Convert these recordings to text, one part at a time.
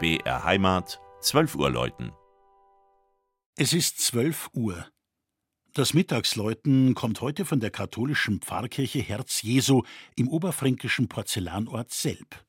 BR Heimat, 12 Uhr läuten. Es ist 12 Uhr. Das Mittagsläuten kommt heute von der katholischen Pfarrkirche Herz Jesu im oberfränkischen Porzellanort Selb.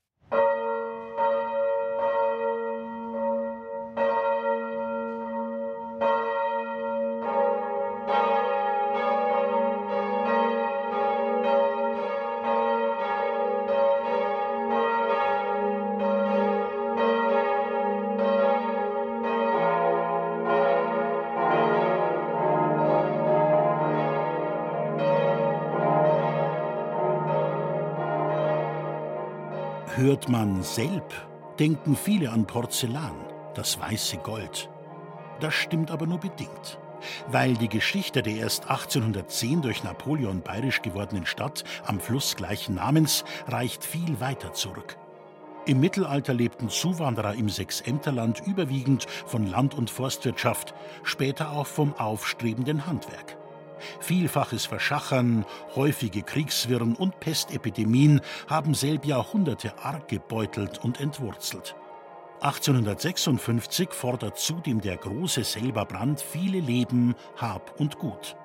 Hört man Selb, denken viele an Porzellan, das weiße Gold. Das stimmt aber nur bedingt. Weil die Geschichte der erst 1810 durch Napoleon bayerisch gewordenen Stadt am Fluss gleichen Namens reicht viel weiter zurück. Im Mittelalter lebten Zuwanderer im Sechsämterland überwiegend von Land- und Forstwirtschaft, später auch vom aufstrebenden Handwerk. Vielfaches Verschachern, häufige Kriegswirren und Pestepidemien haben selb Jahrhunderte arg gebeutelt und entwurzelt. 1856 fordert zudem der große Selberbrand viele Leben, Hab und Gut.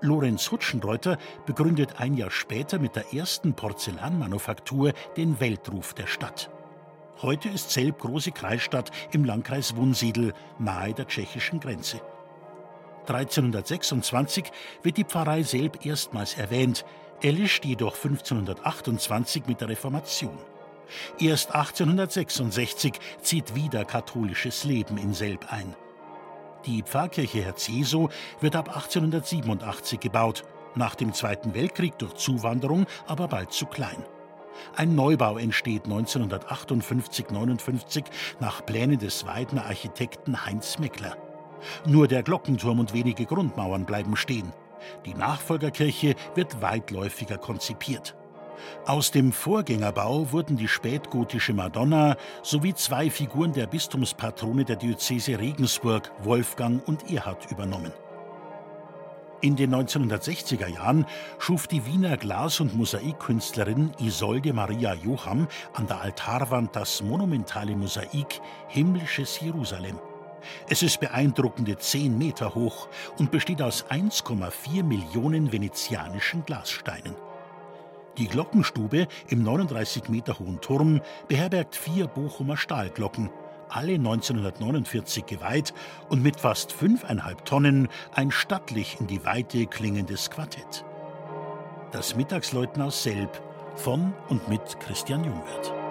Lorenz Hutschenreuter begründet ein Jahr später mit der ersten Porzellanmanufaktur den Weltruf der Stadt. Heute ist Selb große Kreisstadt im Landkreis Wunsiedel, nahe der tschechischen Grenze. 1326 wird die Pfarrei Selb erstmals erwähnt, erlischt jedoch 1528 mit der Reformation. Erst 1866 zieht wieder katholisches Leben in Selb ein. Die Pfarrkirche Herz Jesu wird ab 1887 gebaut, nach dem Zweiten Weltkrieg durch Zuwanderung aber bald zu klein. Ein Neubau entsteht 1958-59 nach Plänen des Weidner Architekten Heinz Meckler. Nur der Glockenturm und wenige Grundmauern bleiben stehen. Die Nachfolgerkirche wird weitläufiger konzipiert. Aus dem Vorgängerbau wurden die spätgotische Madonna sowie zwei Figuren der Bistumspatrone der Diözese Regensburg, Wolfgang und Erhard, übernommen. In den 1960er Jahren schuf die Wiener Glas- und Mosaikkünstlerin Isolde Maria Joham an der Altarwand das monumentale Mosaik Himmlisches Jerusalem. Es ist beeindruckende 10 Meter hoch und besteht aus 1,4 Millionen venezianischen Glassteinen. Die Glockenstube im 39 Meter hohen Turm beherbergt vier Bochumer Stahlglocken, alle 1949 geweiht und mit fast fünfeinhalb Tonnen ein stattlich in die Weite klingendes Quartett. Das Mittagsläuten aus Selb von und mit Christian Jungwirth.